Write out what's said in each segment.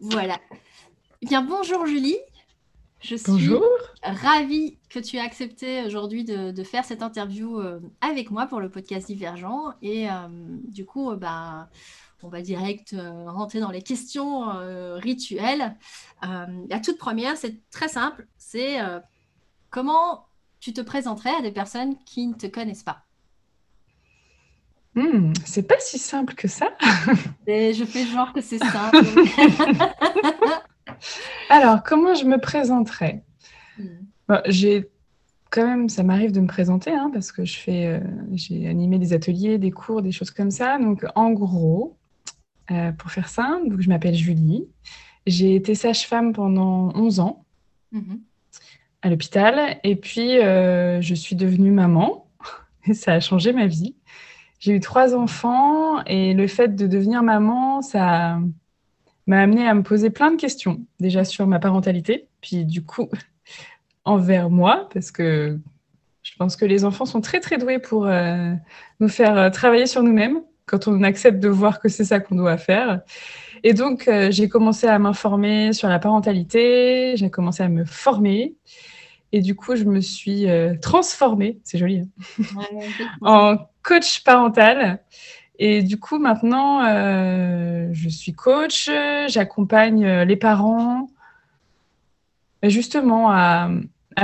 Voilà. Eh bien, bonjour Julie. Je suis ravie que tu aies accepté aujourd'hui de, faire cette interview euh, avec moi pour le podcast Divergent. Et euh, du coup, euh, bah, on va direct rentrer dans les questions rituelles. la toute première, c'est très simple. C'est comment tu te présenterais à des personnes qui ne te connaissent pas? Hmm, c'est pas si simple que ça. je fais genre que c'est simple. Alors, comment je me présenterais? Hmm. J'ai quand même, ça m'arrive de me présenter hein, parce que je fais, euh, j'ai animé des ateliers, des cours, des choses comme ça. Donc, en gros, euh, pour faire simple, donc je m'appelle Julie. J'ai été sage-femme pendant 11 ans mhm. à l'hôpital et puis euh, je suis devenue maman et ça a changé ma vie. J'ai eu trois enfants et le fait de devenir maman, ça m'a amené à me poser plein de questions. Déjà sur ma parentalité, puis du coup envers moi, parce que je pense que les enfants sont très très doués pour euh, nous faire euh, travailler sur nous-mêmes quand on accepte de voir que c'est ça qu'on doit faire. Et donc, euh, j'ai commencé à m'informer sur la parentalité, j'ai commencé à me former. Et du coup, je me suis transformée, c'est joli, hein, en coach parental. Et du coup, maintenant, euh, je suis coach, j'accompagne euh, les parents justement à,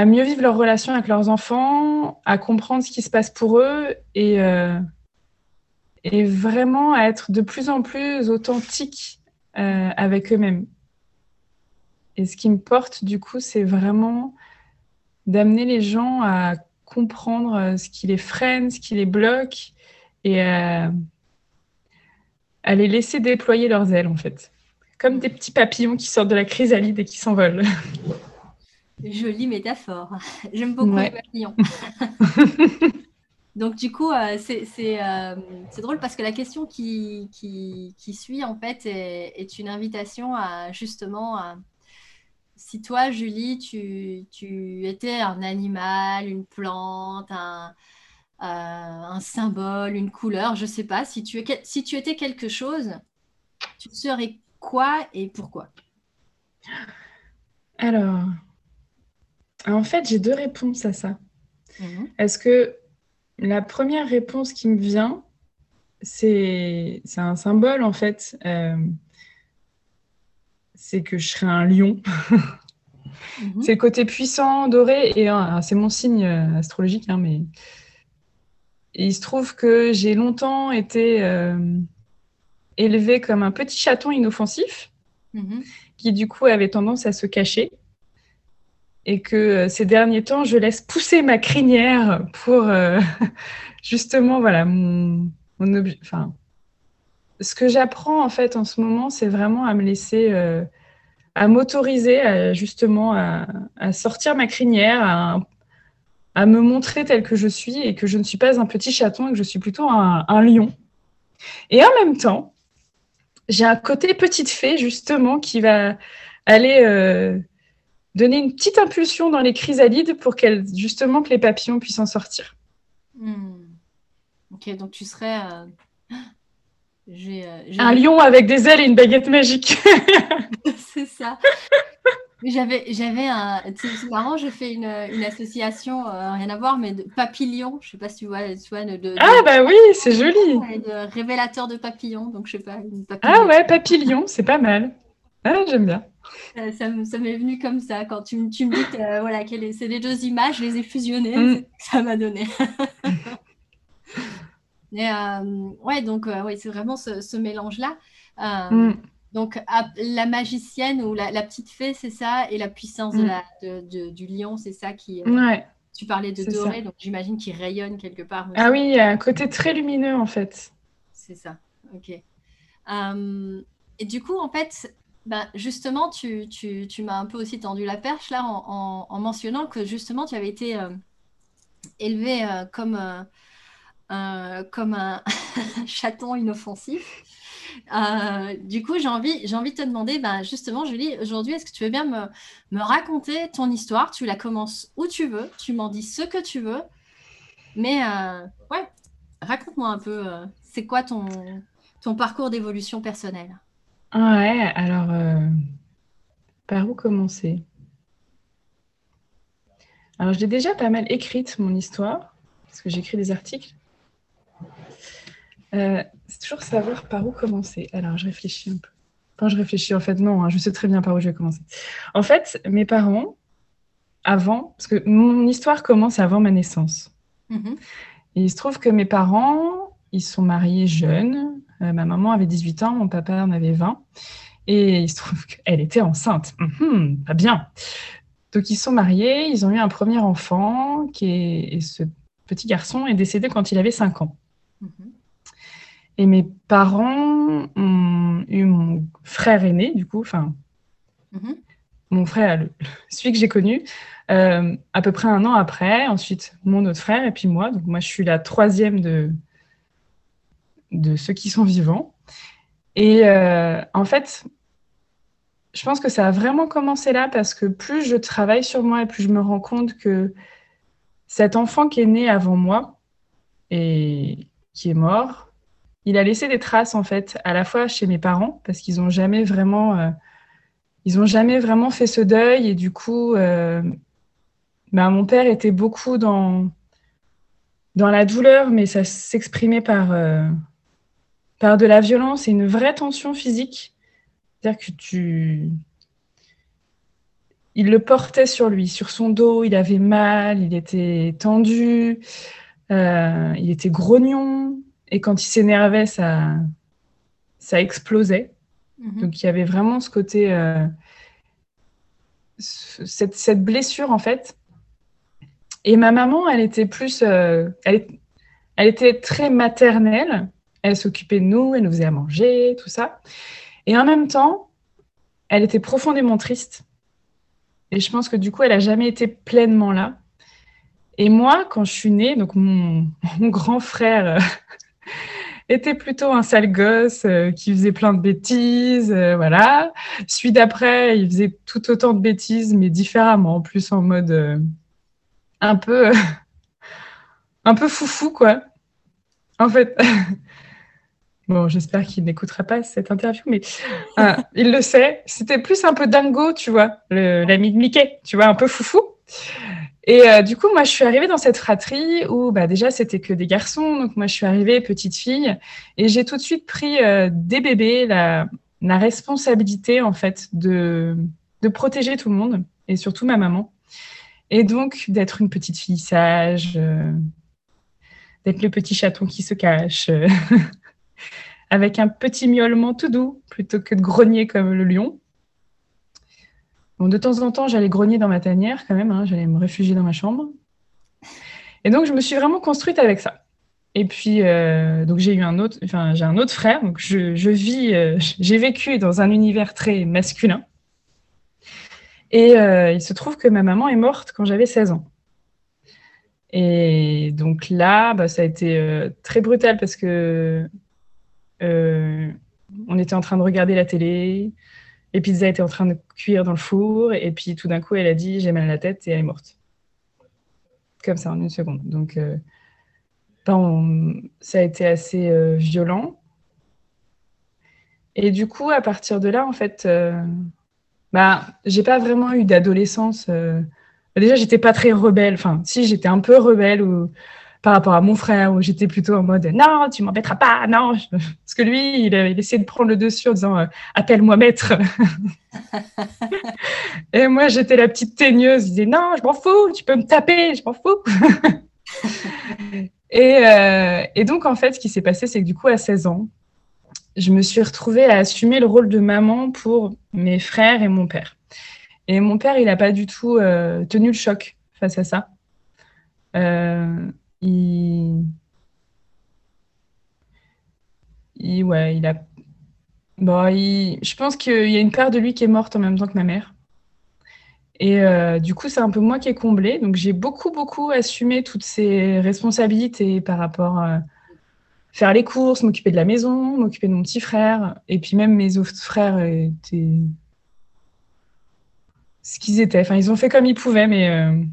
mieux vivre leur relation avec leurs enfants, à comprendre ce qui se passe pour eux et, euh, et vraiment à être de plus en plus authentique avec eux-mêmes. Et ce qui me porte, du coup, c'est vraiment d'amener les gens à comprendre euh, ce qui les freine, ce qui les bloque et euh, à, les laisser déployer leurs ailes en fait. Comme des petits papillons qui sortent de la chrysalide et qui s'envolent. Jolie métaphore. J'aime beaucoup les papillons. Donc du coup, euh, c'est drôle parce que la question qui, qui, suit en fait est, est, une invitation à justement à, si toi, Julie, tu, étais un animal, une plante, un, euh, symbole, une couleur, je ne sais pas, si tu, étais quelque chose, tu serais quoi et pourquoi? Alors, en fait, j'ai deux réponses à ça. Mhm. Est-ce que la première réponse qui me vient, c'est un symbole, en fait. Euh, c'est que je serais un lion. Mhm. C'est le côté puissant, doré, et c'est mon signe euh, astrologique, hein, mais il se trouve que j'ai longtemps été euh, élevé comme un petit chaton inoffensif, mhm. qui du coup avait tendance à se cacher, et que euh, ces derniers temps, je laisse pousser ma crinière pour justement, voilà, mon, mon enfin, ce que j'apprends en fait en ce moment, c'est vraiment à me laisser à m'autoriser justement à, sortir ma crinière, à, me montrer tel que je suis et que je ne suis pas un petit chaton et que je suis plutôt un, lion. Et en même temps, j'ai un côté petite fée justement qui va aller euh, donner une petite impulsion dans les chrysalides pour qu'elle justement que les papillons puissent en sortir. Hmm. Ok, donc tu serais euh, euh, un lion avec des ailes et une baguette magique. c'est ça. J'avais, j'avais un. C'est marrant, j'ai fait une, une association, euh, rien à voir, mais de papillons. Je sais pas si tu vois. Vois de, ah, bah oui, c'est joli. De révélateur de papillons. Donc, je sais pas. ah, ouais, papillon, c'est pas mal. Ah, j'aime bien. Ça, ça, m'est venu comme ça. Quand tu, tu me dis que euh, voilà, c'est les deux images, je les ai fusionnées. Mm. Ça m'a donné. Mais euh, ouais, donc euh, ouais, c'est vraiment ce, mélange-là. Euh, mm. Donc la magicienne ou la, petite fée, c'est ça, et la puissance de mm. la, du lion, c'est ça qui. Ouais. Tu parlais de doré, donc j'imagine qu'il rayonne quelque part. Ah oui, il y a un côté très lumineux en fait. C'est ça, ok. et du coup, en fait, bah, justement, tu, tu, tu m'as un peu aussi tendu la perche là en, en, mentionnant que justement, tu avais été élevé comme euh, comme un chaton inoffensif. Euh, du coup, j'ai envie, j'ai envie de te demander, ben, justement, Julie, aujourd'hui, est-ce que tu veux bien me, raconter ton histoire? Tu la commences où tu veux, tu m'en dis ce que tu veux, mais euh, ouais, raconte-moi un peu, c'est quoi ton, ton parcours d'évolution personnelle? Ouais, alors, par où commencer? Alors, j'ai déjà pas mal écrite, mon histoire, parce que j'écris des articles. C'est toujours savoir par où commencer. Alors, je réfléchis un peu. Enfin, je réfléchis, en fait, non, hein, je sais très bien par où je vais commencer. En fait, mes parents, avant, parce que mon histoire commence avant ma naissance. Mhm. Et il se trouve que mes parents, ils sont mariés jeunes. Euh, ma maman avait 18 ans, mon papa en avait 20. Et il se trouve qu'elle était enceinte. Mhm, pas bien. Donc ils sont mariés, ils ont eu un premier enfant qui est, et ce petit garçon est décédé quand il avait 5 ans. Et mes parents ont eu mon frère aîné, du coup, enfin, mon frère, celui que j'ai connu, euh, à peu près un an après, ensuite mon autre frère et puis moi. Donc moi, je suis la troisième de, de ceux qui sont vivants. Et euh, en fait, je pense que ça a vraiment commencé là parce que plus je travaille sur moi et plus je me rends compte que cet enfant qui est né avant moi et qui est mort, il a laissé des traces en fait, à la fois chez mes parents parce qu'ils n'ont jamais vraiment, euh, ils ont jamais vraiment fait ce deuil et du coup, bah, mon père était beaucoup dans, dans la douleur, mais ça s'exprimait par, euh, par de la violence et une vraie tension physique. C'est-à-dire que tu. Il le portait sur lui, sur son dos, il avait mal, il était tendu, euh, il était grognon, et quand il s'énervait, ça, ça explosait. Mhm. Donc il y avait vraiment ce côté. Euh, cette, cette blessure, en fait, et ma maman, elle était plus, euh, elle, elle, était très maternelle. Elle s'occupait de nous, elle nous faisait à manger, tout ça. Et en même temps, elle était profondément triste. Et je pense que du coup, elle a jamais été pleinement là. Et moi, quand je suis née, donc mon, mon grand frère euh, était plutôt un sale gosse euh, qui faisait plein de bêtises, voilà. Celui d'après, il faisait tout autant de bêtises, mais différemment, plus en mode un peu, un peu foufou, quoi. En fait, bon, j'espère qu'il n'écoutera pas cette interview, mais euh, il le sait. C'était plus un peu dingo, tu vois, l'ami de Mickey, tu vois, un peu foufou. Et euh, du coup, moi, je suis arrivée dans cette fratrie où bah, déjà, c'était que des garçons. Donc, moi, je suis arrivée petite fille et j'ai tout de suite pris euh, des bébés la, la, responsabilité, en fait, de, de protéger tout le monde et surtout ma maman. Et donc, d'être une petite fille sage, euh, d'être le petit chaton qui se cache, euh, avec un petit miaulement tout doux, plutôt que de grogner comme le lion. De temps en temps, j'allais grogner dans ma tanière quand même, hein, j'allais me réfugier dans ma chambre. Et donc, je me suis vraiment construite avec ça. Et puis, euh, donc j'ai eu un autre, enfin, j'ai un autre frère. Donc, je, vis, j'ai vécu dans un univers très masculin. Et euh, il se trouve que ma maman est morte quand j'avais 16 ans. Et donc là, bah, ça a été euh, très brutal parce que euh, on était en train de regarder la télé, les pizzas étaient en train de cuire dans le four, et puis tout d'un coup, elle a dit j'ai mal à la tête et elle est morte. Comme ça, en une seconde. Donc, ça a été assez violent. Et du coup, à partir de là, en fait, bah, j'ai pas vraiment eu d'adolescence. Euh... Déjà, j'étais pas très rebelle. Enfin, si, j'étais un peu rebelle ou par rapport à mon frère, où j'étais plutôt en mode non, tu m'embêteras pas, non. Parce que lui, il, il essayait de prendre le dessus en disant euh, appelle-moi maître. et moi, j'étais la petite teigneuse, je disais non, je m'en fous, tu peux me taper, je m'en fous. et, euh, et donc, en fait, ce qui s'est passé, c'est que du coup, à 16 ans, je me suis retrouvée à assumer le rôle de maman pour mes frères et mon père. Et mon père, il n'a pas du tout euh, tenu le choc face à ça. Euh, il... Ouais, il a... Bon, Je pense qu'il y a une part de lui qui est morte en même temps que ma mère. Et euh, du coup, c'est un peu moi qui ai comblé. Donc, j'ai beaucoup, beaucoup assumé toutes ces responsabilités par rapport à faire les courses, m'occuper de la maison, m'occuper de mon petit frère. Et puis même mes autres frères étaient ce qu'ils étaient. Enfin, ils ont fait comme ils pouvaient, mais... Euh,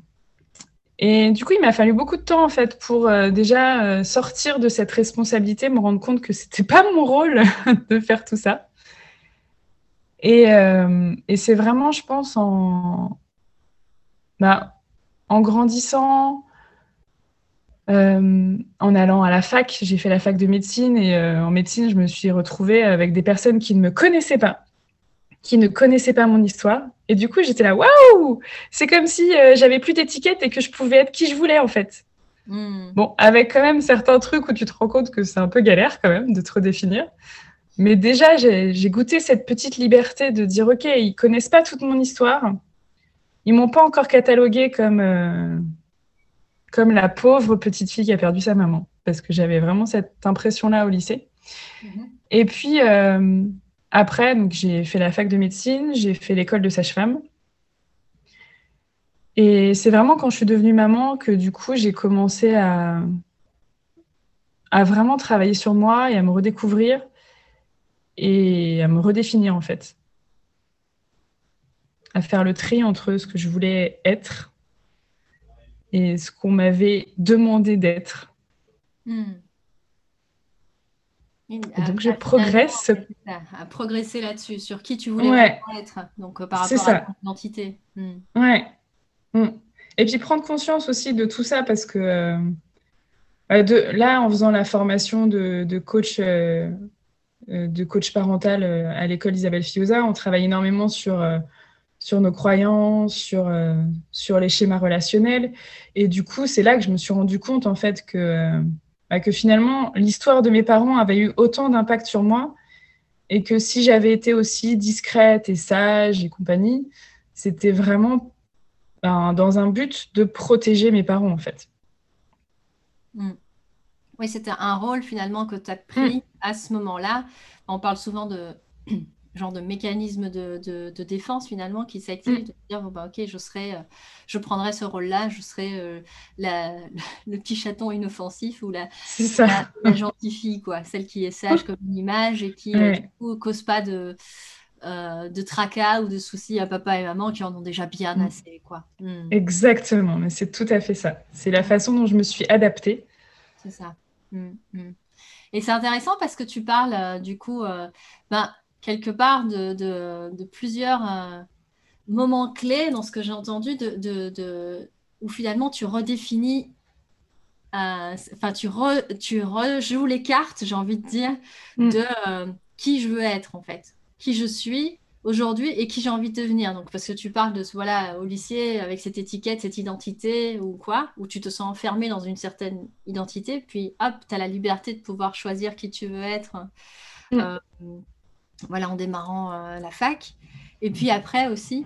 et du coup, il m'a fallu beaucoup de temps, en fait, pour euh, déjà euh, sortir de cette responsabilité, me rendre compte que c'était pas mon rôle de faire tout ça. Et, euh, et c'est vraiment, je pense, en, bah, grandissant, en allant à la fac, j'ai fait la fac de médecine et en médecine, je me suis retrouvée avec des personnes qui ne me connaissaient pas, qui ne connaissaient pas mon histoire. Et du coup, j'étais là, waouh C'est comme si j'avais plus d'étiquette et que je pouvais être qui je voulais en fait. Hmm. Bon, avec quand même certains trucs où tu te rends compte que c'est un peu galère quand même de te redéfinir. Mais déjà, j'ai goûté cette petite liberté de dire, OK, ils connaissent pas toute mon histoire. Ils m'ont pas encore catalogué comme, euh, comme la pauvre petite fille qui a perdu sa maman. Parce que j'avais vraiment cette impression-là au lycée. Mhm. Et puis, euh, après, j'ai fait la fac de médecine, j'ai fait l'école de sage-femme. Et c'est vraiment quand je suis devenue maman que du coup, j'ai commencé à, vraiment travailler sur moi et à me redécouvrir et à me redéfinir en fait. À faire le tri entre ce que je voulais être et ce qu'on m'avait demandé d'être. Hmm. Donc je progresse. À progresser là-dessus, sur qui tu voulais être, donc euh, par rapport à ton identité. Hmm. Ouais. Hmm. Et puis prendre conscience aussi de tout ça parce que euh, bah, de, là, en faisant la formation de, coach euh, euh, de coach parental euh, à l'école Isabelle Fioza. On travaille énormément sur, euh, sur nos croyances, sur, sur les schémas relationnels. Et du coup, c'est là que je me suis rendu compte, en fait, que, que finalement, l'histoire de mes parents avait eu autant d'impact sur moi et que si j'avais été aussi discrète et sage et compagnie, c'était vraiment ben, dans un but de protéger mes parents, en fait. Mm. Oui, c'était un rôle finalement que tu as pris mm. à ce moment-là. On parle souvent de genre de mécanisme de, défense finalement qui s'active, mm. de dire bon, bah, ok, je serai, euh, je prendrai ce rôle-là, je serai euh, la, le petit chaton inoffensif ou la, la, gentille fille, quoi, celle qui est sage comme une image et qui ne euh, cause pas de, de tracas ou de soucis à papa et maman qui en ont déjà bien mm. assez, quoi. Exactement, mais c'est tout à fait ça. C'est la façon dont je me suis adaptée. C'est ça. Mm, mm. Et c'est intéressant parce que tu parles euh, du coup, euh, ben, quelque part de, plusieurs euh, moments clés dans ce que j'ai entendu, de, où finalement tu redéfinis, enfin tu, tu rejoues les cartes, j'ai envie de dire, mm. de qui je veux être en fait, qui je suis, aujourd'hui et qui j'ai envie de devenir. Donc, parce que tu parles de voilà, au lycée avec cette étiquette, cette identité ou quoi, où tu te sens enfermé dans une certaine identité, puis hop, tu as la liberté de pouvoir choisir qui tu veux être mm. Euh, voilà, en démarrant euh, la fac. Et puis après aussi,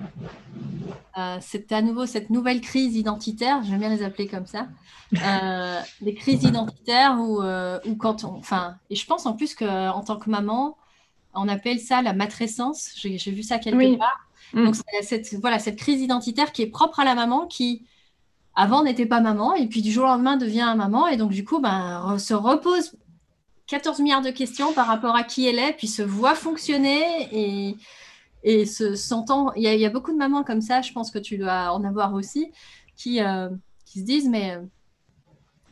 euh, c'est à nouveau cette nouvelle crise identitaire, j'aime bien les appeler comme ça, des crises identitaires où, où quand on, enfin, et je pense en plus qu'en tant que maman, on appelle ça la matrescence. J'ai vu ça quelque part. Mm. Donc, cette, voilà, cette crise identitaire qui est propre à la maman qui, avant, n'était pas maman et puis du jour au lendemain devient maman. Et donc, du coup, ben, se repose 14 milliards de questions par rapport à qui elle est, puis se voit fonctionner et, et se sentant. Il y, a beaucoup de mamans comme ça, je pense que tu dois en avoir aussi, qui, euh, qui se disent Mais euh,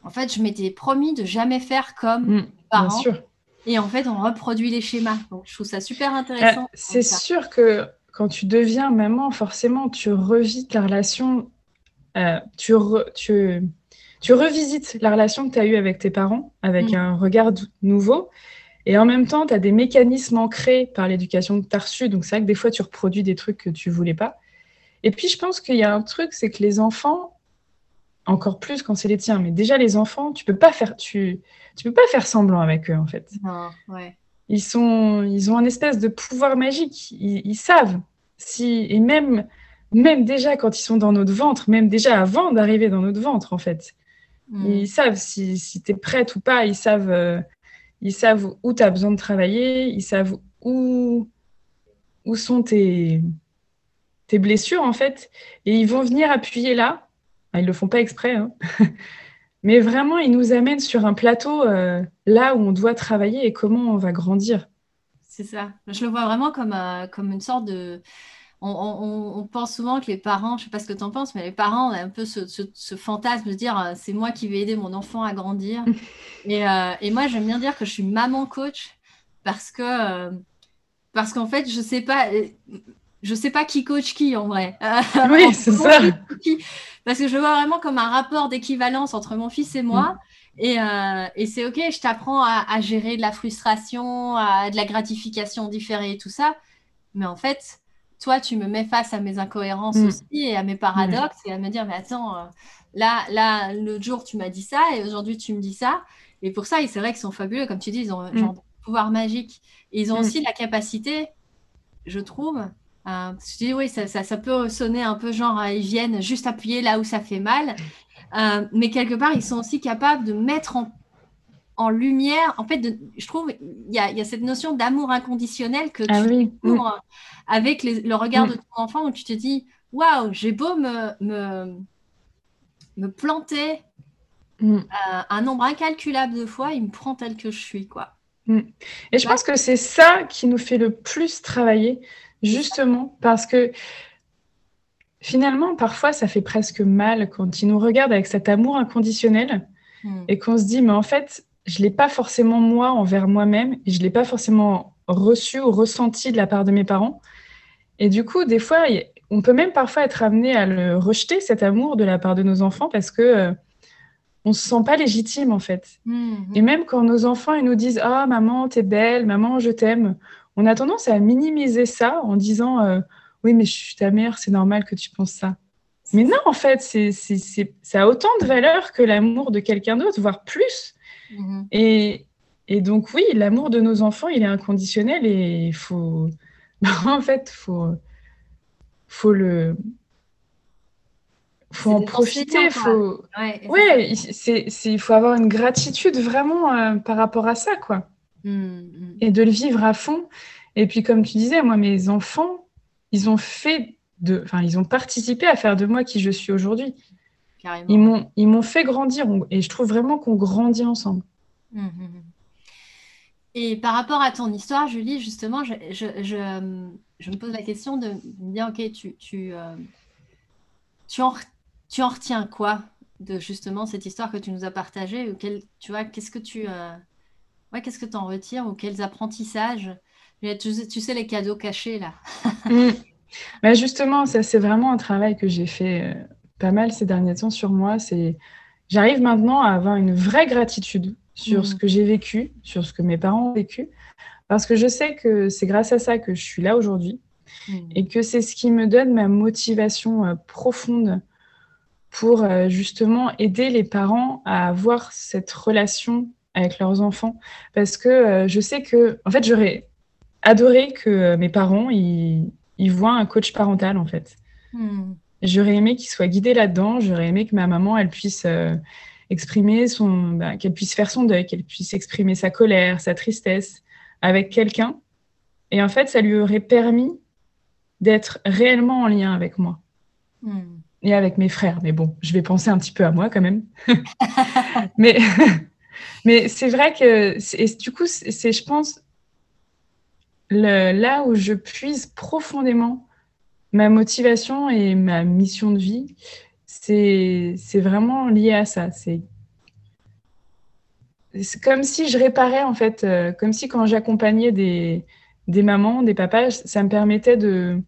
en fait, je m'étais promis de jamais faire comme mm, parents. Bien sûr. Et en fait, on reproduit les schémas. Donc, je trouve ça super intéressant. Euh, c'est sûr que quand tu deviens maman, forcément, tu revis la relation, tu, tu, tu, revisites la relation que tu as eue avec tes parents, avec mm. un regard nouveau. Et en même temps, tu as des mécanismes ancrés par l'éducation que tu as reçue. Donc, c'est vrai que des fois, tu reproduis des trucs que tu voulais pas. Et puis, je pense qu'il y a un truc, c'est que les enfants, encore plus quand c'est les tiens, mais déjà les enfants, tu peux pas faire, tu, tu peux pas faire semblant avec eux en fait. Ils sont, ils ont un espèce de pouvoir magique. Ils, savent si et même, même déjà quand ils sont dans notre ventre, même déjà avant d'arriver dans notre ventre en fait, mm. ils savent si, si tu es prête ou pas. Ils savent, euh, ils savent où tu as besoin de travailler. Ils savent où, où sont tes, tes blessures en fait, et ils vont venir appuyer là ils ne le font pas exprès, hein. mais vraiment, ils nous amènent sur un plateau euh, là où on doit travailler et comment on va grandir. C'est ça. Je le vois vraiment comme, euh, comme une sorte de... On, pense souvent que les parents, je ne sais pas ce que tu en penses, mais les parents ont un peu ce, fantasme de dire euh, c'est moi qui vais aider mon enfant à grandir. et, et, moi, j'aime bien dire que je suis maman coach parce que parce qu'en fait, je sais pas, je sais pas qui coach qui en vrai. Oui, c'est ça. Parce que je vois vraiment comme un rapport d'équivalence entre mon fils et moi. Mm. Euh, et, c'est OK, je t'apprends à, gérer de la frustration, à de la gratification différée et tout ça. Mais en fait, toi, tu me mets face à mes incohérences mm. aussi et à mes paradoxes et à me dire, mais attends, euh, là, là, l'autre jour, tu m'as dit ça et aujourd'hui, tu me dis ça. Et pour ça, c'est vrai qu'ils sont fabuleux. Comme tu dis, ils ont un mm. pouvoir magique. Et ils ont aussi la capacité, je trouve, euh, je dis oui, ça, ça, peut sonner un peu genre ils viennent juste appuyer là où ça fait mal, euh, mais quelque part ils sont aussi capables de mettre en, en lumière. En fait, de, je trouve il y, a, y a cette notion d'amour inconditionnel que ah tu oui. Mm. avec le regard de mm. ton enfant où tu te dis waouh, j'ai beau me, me, me planter mm. euh, un nombre incalculable de fois, il me prend tel que je suis quoi. Et je pense que c'est ça qui nous fait le plus travailler Justement, parce que finalement, parfois, ça fait presque mal quand ils nous regardent avec cet amour inconditionnel et qu'on se dit, mais en fait, je ne l'ai pas forcément moi envers moi-même et je ne l'ai pas forcément reçu ou ressenti de la part de mes parents. Et du coup, des fois, on peut même parfois être amené à le rejeter, cet amour de la part de nos enfants, parce que euh, on se sent pas légitime en fait. Hmm. Et même quand nos enfants ils nous disent ah maman t'es belle, maman je t'aime, on a tendance à minimiser ça en disant euh, oui, mais je suis ta mère, c'est normal que tu penses ça. Mais non, en fait, c'est, ça a autant de valeur que l'amour de quelqu'un d'autre, voire plus. Mm-hmm. Et, et, donc, oui, l'amour de nos enfants, il est inconditionnel et il faut. en fait, faut, faut le. faut en profiter. Faut... Ouais, il faut avoir une gratitude vraiment euh, par rapport à ça, quoi. Mm, mm. Et de le vivre à fond. Et puis, comme tu disais, moi, mes enfants, ils ont fait de, enfin, ils ont participé à faire de moi qui je suis aujourd'hui. Ils m'ont, ils m'ont fait grandir et je trouve vraiment qu'on grandit ensemble. Mm, et par rapport à ton histoire, Julie, justement, je, je, je, me pose la question de me dire, ok, tu, tu, euh, tu, en, tu en retiens quoi de justement cette histoire que tu nous as partagée Tu vois, qu'est-ce que tu, euh, Ouais, qu'est-ce que en retires ou quels apprentissages? Tu, sais, les cadeaux cachés, là. Mm. Bah, justement, ça, c'est vraiment un travail que j'ai fait euh, pas mal ces derniers temps sur moi. C'est J'arrive maintenant à avoir une vraie gratitude sur ce mm. que j'ai vécu, sur ce que mes parents ont vécu, parce que je sais que c'est grâce à ça que je suis là aujourd'hui mm. et que c'est ce qui me donne ma motivation euh, profonde pour euh, justement aider les parents à avoir cette relation avec leurs enfants parce que euh, je sais que, en fait, j'aurais adoré que mes parents ils, ils, voient un coach parental en fait. Hmm. J'aurais aimé qu'ils soient guidés là-dedans. J'aurais aimé que ma maman elle puisse euh, exprimer son, bah, qu'elle puisse faire son deuil, qu'elle puisse exprimer sa colère, sa tristesse avec quelqu'un. Et en fait, ça lui aurait permis d'être réellement en lien avec moi. Hmm. Et avec mes frères. Mais bon, je vais penser un petit peu à moi quand même. Mais mais c'est vrai que, et du coup, c'est, je pense, le, là où je puise profondément ma motivation et ma mission de vie, c'est, vraiment lié à ça. C'est, comme si je réparais, en fait, euh, comme si quand j'accompagnais des, des mamans, des papas, ça me permettait de,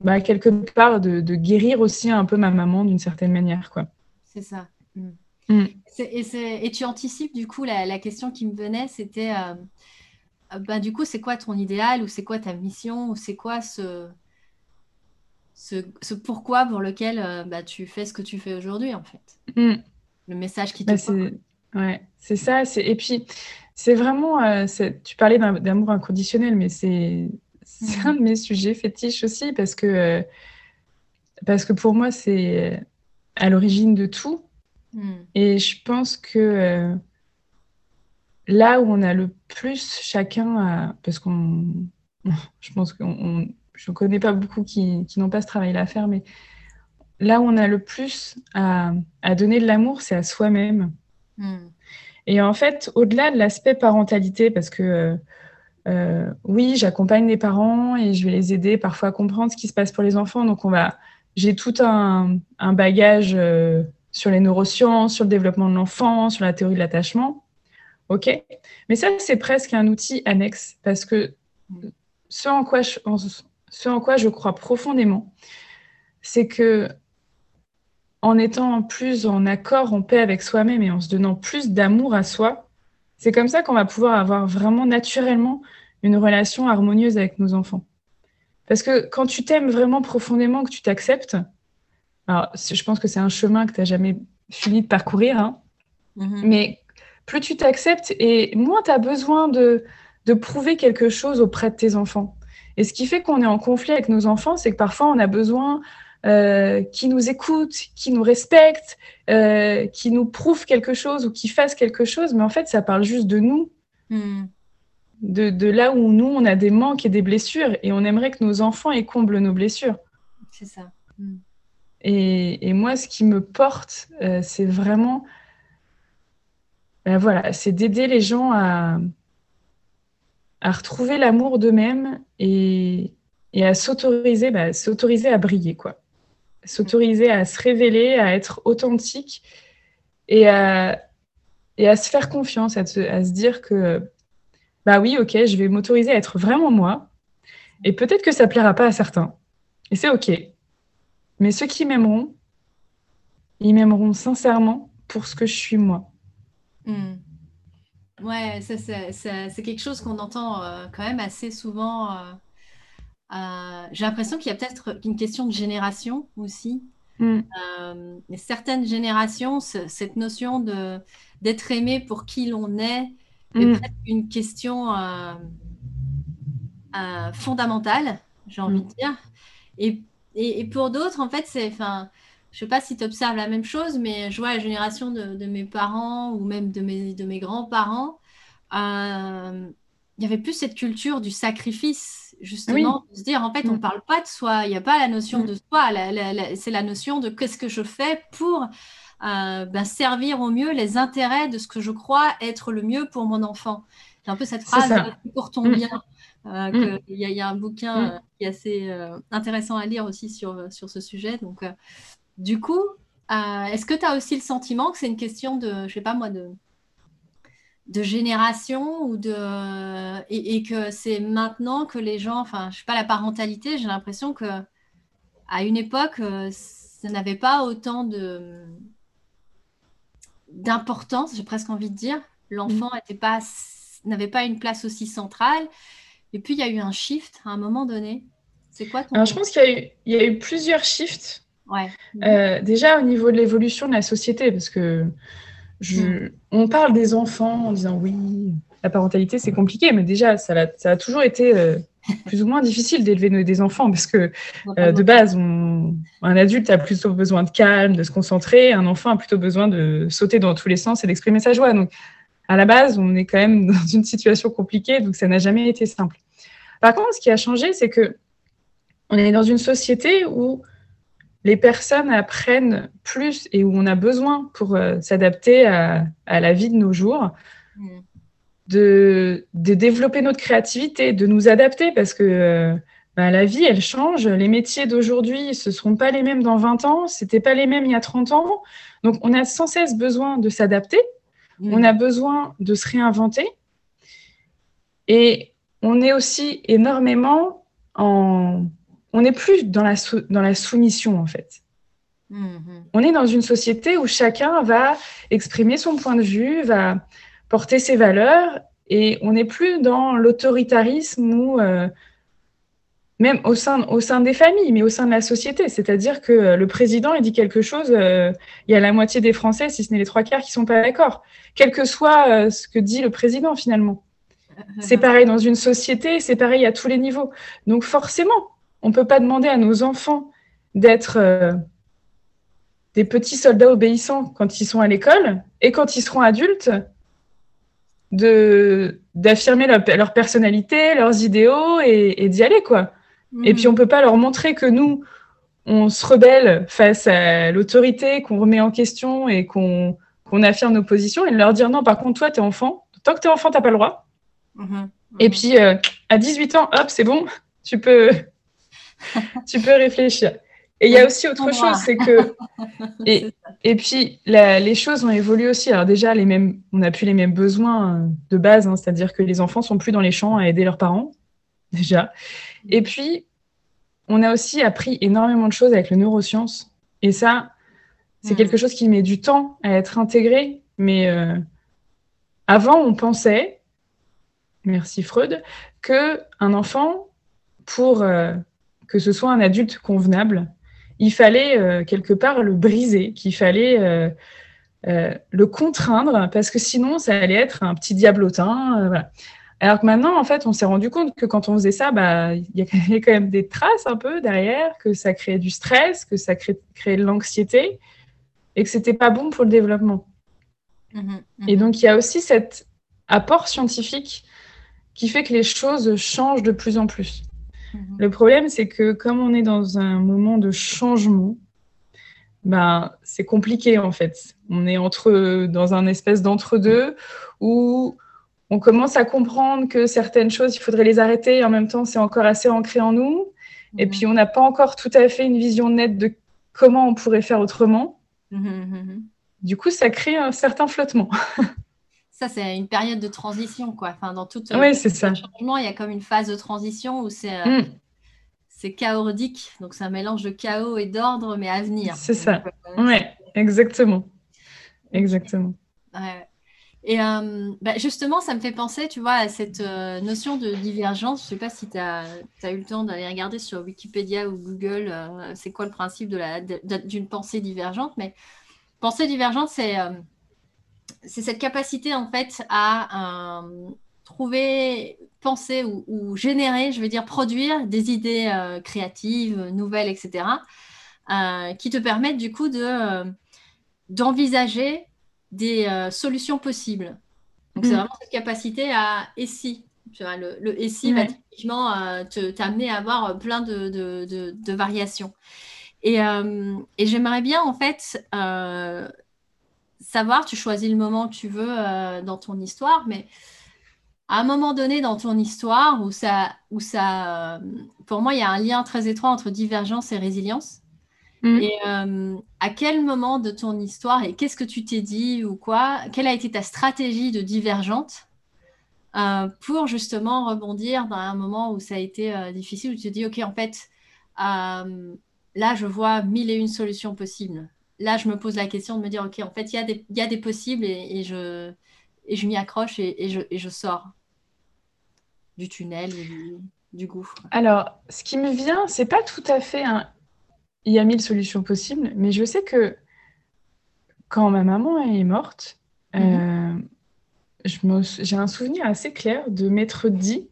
bah, quelque part, de, de, guérir aussi un peu ma maman d'une certaine manière, quoi. C'est ça. Mm. Mm. Et, tu anticipes du coup la, question qui me venait, c'était euh, euh, bah, du coup c'est quoi ton idéal ou c'est quoi ta mission ou c'est quoi ce, ce, pourquoi pour lequel euh, bah, tu fais ce que tu fais aujourd'hui en fait. Mm. Le message qui te bah, c'est, ouais, c'est ça. Et puis c'est vraiment, tu parlais d'amour inconditionnel, mais c'est, c'est mm. un de mes sujets fétiches aussi parce que, parce que pour moi c'est à l'origine de tout. Hmm. Et je pense que euh, là où on a le plus chacun, parce qu'on, je pense qu'on, je ne connais pas beaucoup qui, qui n'ont pas ce travail à faire, mais là où on a le plus à, à donner de l'amour, c'est à soi-même. Hmm. Et en fait, au-delà de l'aspect parentalité, parce que euh, euh, oui, j'accompagne les parents et je vais les aider parfois à comprendre ce qui se passe pour les enfants. Donc, on va, j'ai tout un, un bagage sur les neurosciences, sur le développement de l'enfant, sur la théorie de l'attachement. OK Mais ça, c'est presque un outil annexe parce que ce en quoi je, ce en quoi je crois profondément, c'est que en étant plus en accord, en paix avec soi-même et en se donnant plus d'amour à soi, c'est comme ça qu'on va pouvoir avoir vraiment naturellement une relation harmonieuse avec nos enfants. Parce que quand tu t'aimes vraiment profondément, que tu t'acceptes, alors je pense que c'est un chemin que tu n'as jamais fini de parcourir, hein, mm-hmm. mais plus tu t'acceptes et moins tu as besoin de, de prouver quelque chose auprès de tes enfants. Et ce qui fait qu'on est en conflit avec nos enfants, c'est que parfois on a besoin euh, qu'ils nous écoutent, qu'ils nous respectent, euh, qu'ils nous prouvent quelque chose ou qu'ils fassent quelque chose, mais en fait ça parle juste de nous. Mm de, là où nous, on a des manques et des blessures, et on aimerait que nos enfants aient comblent nos blessures. C'est ça. Mm. Et, moi, ce qui me porte, euh, c'est vraiment, ben voilà, c'est d'aider les gens à, à retrouver l'amour d'eux-mêmes et, et, à s'autoriser, bah, s'autoriser à briller, quoi. S'autoriser à se révéler, à être authentique et à, et à se faire confiance, à, à se dire que bah oui, ok, je vais m'autoriser à être vraiment moi. Et peut-être que ça plaira pas à certains. Et c'est ok. Mais ceux qui m'aimeront, ils m'aimeront sincèrement pour ce que je suis moi. Hmm. Ouais, ça, c'est quelque chose qu'on entend euh, quand même assez souvent. Euh, euh, j'ai l'impression qu'il y a peut-être une question de génération aussi. Hmm. certaines générations, cette notion d'être aimé pour qui l'on est, Mm. une question fondamentale, j'ai envie mm. de dire. Et, et, pour d'autres, en fait, c'est. Enfin, je sais pas si tu observes la même chose, mais je vois la génération de, mes parents ou même de mes, de mes grands-parents. Euh, il y avait plus cette culture du sacrifice, justement, de se dire en fait, on ne mm. parle pas de soi, il n'y a pas la notion de soi, c'est la notion de qu'est-ce que je fais pour ben, servir au mieux les intérêts de ce que je crois être le mieux pour mon enfant. J'ai un peu cette phrase pour ton mm. bien. Euh, mm. il, y a, un bouquin mm. euh, qui est assez euh, intéressant à lire aussi sur, sur ce sujet. Donc, du coup, est-ce que tu as aussi le sentiment que c'est une question de, je sais pas moi, de, de génération ou de et, et que c'est maintenant que les gens, enfin, je sais pas la parentalité, j'ai l'impression que à une époque, ça n'avait pas autant de d'importance, j'ai presque envie de dire. L'enfant mm. pas, n'avait pas une place aussi centrale. Et puis, il y a eu un shift à un moment donné. C'est quoi ton... Alors, je pense qu'il y a eu plusieurs shifts. Ouais. Euh, déjà, au niveau de l'évolution de la société, parce que je, mm. on parle des enfants en disant oui, la parentalité, c'est compliqué, mais déjà, ça a, ça a toujours été euh, plus ou moins difficile d'élever des enfants parce que euh, de base, un adulte a plutôt besoin de calme, de se concentrer, un enfant a plutôt besoin de sauter dans tous les sens et d'exprimer sa joie. Donc, à la base, on est quand même dans une situation compliquée, donc ça n'a jamais été simple. Par contre, ce qui a changé, c'est que on est dans une société où les personnes apprennent plus et où on a besoin pour euh, s'adapter à, la vie de nos jours. Mm de, développer notre créativité, de nous adapter parce que euh, bah, la vie, elle change. Les métiers d'aujourd'hui, ce ne seront pas les mêmes dans 20 ans, ce n'étaient pas les mêmes il y a 30 ans. Donc, on a sans cesse besoin de s'adapter, mmh. on a besoin de se réinventer. Et on est aussi énormément en... On n'est plus dans la, dans la soumission, en fait. Mmh. On est dans une société où chacun va exprimer son point de vue, va, porter ses valeurs et on n'est plus dans l'autoritarisme ou euh, même au sein, au sein des familles, mais au sein de la société. C'est-à-dire que euh, le président il dit quelque chose, euh, il y a la moitié des Français, si ce n'est les trois quarts, qui sont pas d'accord, quel que soit ce que dit le président finalement. C'est pareil dans une société, c'est pareil à tous les niveaux. Donc forcément, on ne peut pas demander à nos enfants d'être des petits soldats obéissants quand ils sont à l'école et quand ils seront adultes, de d'affirmer leur, personnalité, leurs idéaux et, d'y aller quoi. Et mhm. puis on peut pas leur montrer que nous on se rebelle face à l'autorité, qu'on remet en question et qu'on affirme nos positions et leur dire non par contre toi tu es enfant, tant que tu es enfant t'as pas le droit. Mhm. Et puis euh, à 18 ans hop c'est bon, tu peux tu peux réfléchir. Et il y a aussi autre chose, c'est que. Et, et puis, les choses ont évolué aussi. Alors, déjà, les mêmes, on n'a plus les mêmes besoins euh, de base, hein, c'est-à-dire que les enfants sont plus dans les champs à aider leurs parents. déjà. Et puis, on a aussi appris énormément de choses avec le neurosciences. Et ça, c'est quelque chose qui met du temps à être intégré. Mais avant, on pensait, merci Freud, que un enfant, pour que ce soit un adulte convenable, il fallait euh, quelque part le briser, qu'il fallait euh, euh, le contraindre, parce que sinon, ça allait être un petit diablotin. Alors que maintenant, en fait, on s'est rendu compte que quand on faisait ça, bah, il y avait quand même des traces un peu derrière, que ça créait du stress, que ça créait, de l'anxiété, et que c'était pas bon pour le développement. Mmh mmh et donc, il y a aussi cet apport scientifique qui fait que les choses changent de plus en plus. Mhm. Le problème, c'est que comme on est dans un moment de changement, ben, c'est compliqué en fait. On est entre, dans un espèce d'entre-deux où on commence à comprendre que certaines choses, il faudrait les arrêter et en même temps, c'est encore assez ancré en nous. Et mhm. puis, on n'a pas encore tout à fait une vision nette de comment on pourrait faire autrement. Mhm, du coup, ça crée un certain flottement. ça, c'est une période de transition, quoi. Enfin, dans tout oui, c'est ça. changement, il y a comme une phase de transition où c'est euh, mm. chaotique. Donc, c'est un mélange de chaos et d'ordre, mais à venir. C'est ça. Euh, oui, exactement. Exactement. Et euh, bah, justement, ça me fait penser, tu vois, à cette notion de divergence. Je ne sais pas si tu as, eu le temps d'aller regarder sur Wikipédia ou Google, c'est quoi le principe d'une pensée divergente. Mais pensée divergente, c'est c'est cette capacité en fait à euh, trouver, penser ou, générer, je veux dire produire des idées euh, créatives, nouvelles, etc., euh, qui te permettent du coup de d'envisager des solutions possibles. Donc c'est mm. vraiment cette capacité à et si. le, le et si va typiquement t'amener à avoir plein de, de, de, variations. Et, et j'aimerais bien en fait savoir, tu choisis le moment que tu veux euh, dans ton histoire, mais à un moment donné dans ton histoire où ça, où ça euh, pour moi, il y a un lien très étroit entre divergence et résilience. Mm. Et euh, à quel moment de ton histoire et qu'est-ce que tu t'es dit ou quoi Quelle a été ta stratégie de divergente pour justement rebondir dans un moment où ça a été difficile, où tu te dis, OK, en fait, là, je vois mille et une solutions possibles là, je me pose la question de me dire, OK, en fait, il y, a des, y a des possibles et, je, et je m'y accroche et, je, et, je, sors du tunnel du, du, gouffre. Alors, ce qui me vient, c'est pas tout à fait un. Il y a mille solutions possibles, mais je sais que quand ma maman est morte, mhm. euh, j'ai un souvenir assez clair de m'être dit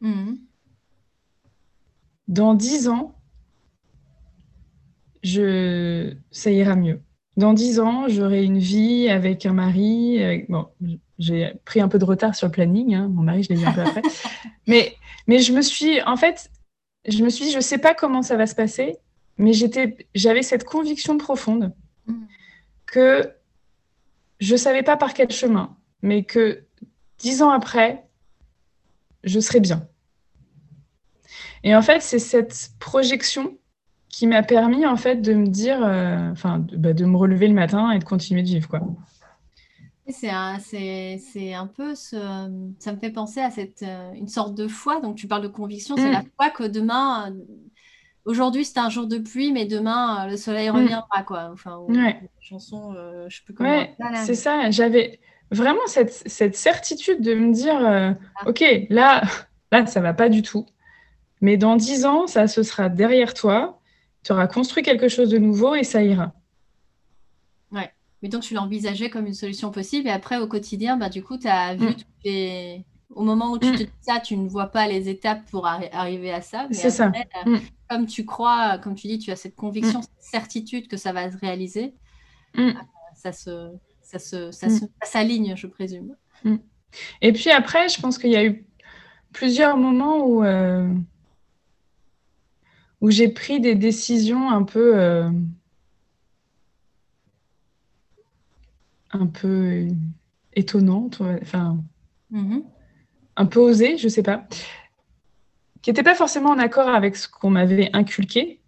mhm. dans dix ans, je, ça ira mieux. Dans dix ans, j'aurai une vie avec un mari. Bon, j'ai pris un peu de retard sur le planning. Hein. Mon mari, je l'ai vu un peu après. Mais, mais je me suis, en fait, je me suis dit, je ne sais pas comment ça va se passer, mais j'avais cette conviction profonde que je ne savais pas par quel chemin, mais que dix ans après, je serai bien. Et en fait, c'est cette projection qui m'a permis en fait de me dire, euh, enfin, bah, de, me relever le matin et de continuer de vivre quoi. C'est un, c'est, un peu ce, ça me fait penser à cette, euh, une sorte de foi. Donc tu parles de conviction, c'est la mm. foi que demain, aujourd'hui c'est un jour de pluie, mais demain le soleil mm. reviendra quoi. Enfin, chanson, je sais plus comment. c'est ça. J'avais vraiment cette, cette, certitude de me dire, euh, ah. ok, là, là ça va pas du tout, mais dans dix ans ça se sera derrière toi tu auras construit quelque chose de nouveau et ça ira. Ouais. Mais donc, tu l'as envisagé comme une solution possible. Et après, au quotidien, bah, du coup, tu as vu mm. Au moment où tu te mm. dis ça, tu ne vois pas les étapes pour arriver à ça. C'est ça. Euh, mm. Comme tu crois, comme tu dis, tu as cette conviction, cette certitude que ça va se réaliser. Euh, ça se, ça se, ça s'aligne, je présume. Et puis après, je pense qu'il y a eu plusieurs moments où, euh, où j'ai pris des décisions un peu euh, un peu étonnantes, enfin mm-hmm. un peu osées, je sais pas, qui n'étaient pas forcément en accord avec ce qu'on m'avait inculqué,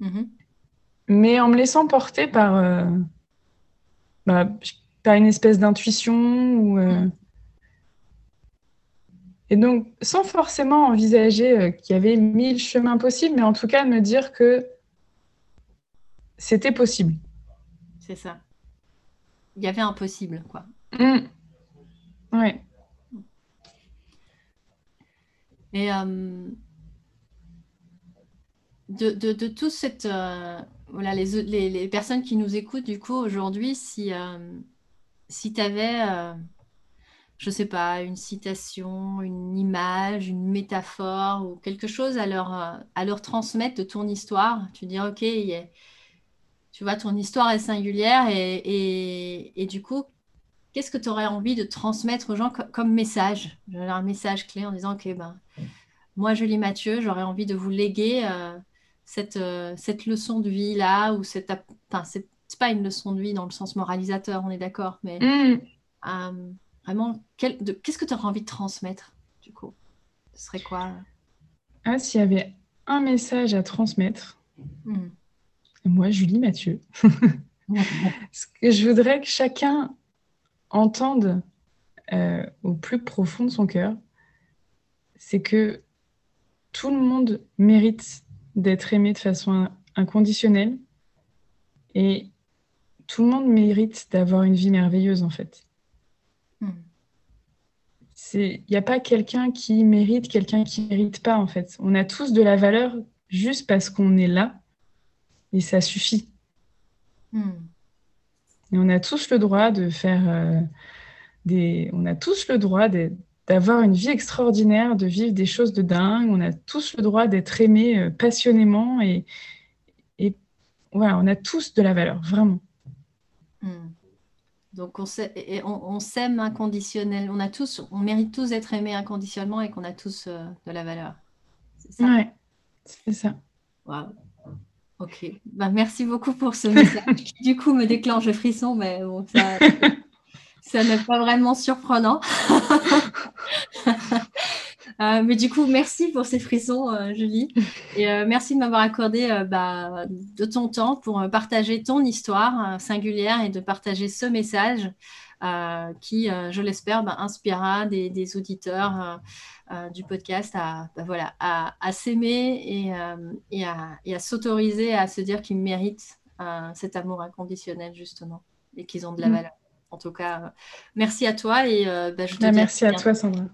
mm-hmm. mais en me laissant porter par euh, bah, par une espèce d'intuition ou euh, Et donc, sans forcément envisager qu'il y avait mille chemins possibles, mais en tout cas, me dire que c'était possible. C'est ça. Il y avait un possible, quoi. Mmh. Ouais. Et euh, de, de, de, tout cette. Euh, voilà, les, les, les, personnes qui nous écoutent, du coup, aujourd'hui, si, euh, si tu avais, je sais pas, une citation, une image, une métaphore ou quelque chose à leur, à leur transmettre de ton histoire, tu dis, OK, tu vois, ton histoire est singulière et, et, et du coup, qu'est-ce que tu aurais envie de transmettre aux gens comme, message? Un message clé en disant, OK, ben, moi, Julie Mathieu, j'aurais envie de vous léguer euh, cette, euh, cette leçon de vie-là, ou cette... Enfin, c'est pas une leçon de vie dans le sens moralisateur, on est d'accord, mais mm. euh, vraiment, qu'est-ce que tu aurais envie de transmettre, du coup? Ce serait quoi? Ah, S'il y avait un message à transmettre, mm. moi, Julie Mathieu, ce que je voudrais que chacun entende euh, au plus profond de son cœur, c'est que tout le monde mérite d'être aimé de façon inconditionnelle et tout le monde mérite d'avoir une vie merveilleuse en fait. Il n'y a pas quelqu'un qui mérite, quelqu'un qui ne mérite pas en fait. On a tous de la valeur juste parce qu'on est là et ça suffit. Hmm. Et on a tous le droit de faire euh, des. On a tous le droit d'avoir une vie extraordinaire, de vivre des choses de dingue. On a tous le droit d'être aimé euh, passionnément et, et voilà, on a tous de la valeur, vraiment. Hmm. Donc on, s'aime inconditionnel. On a tous, on mérite tous d'être aimés inconditionnellement et qu'on a tous euh, de la valeur. C'est ça? Ouais, c'est ça. Wow. Ok, bah, merci beaucoup pour ce message qui du coup me déclenche le frisson, mais bon, ça, ça n'est pas vraiment surprenant. Euh, mais du coup, merci pour ces frissons, euh, Julie. Et euh, merci de m'avoir accordé bah, de ton temps pour partager ton histoire singulière et de partager ce message qui, je l'espère, bah, inspirera des, des auditeurs du podcast à, bah, voilà, à, s'aimer et, et, à, et à s'autoriser à se dire qu'ils méritent cet amour inconditionnel, justement, et qu'ils ont de la mm. valeur. En tout cas, merci à toi et je te bah, Merci à toi, Sandra.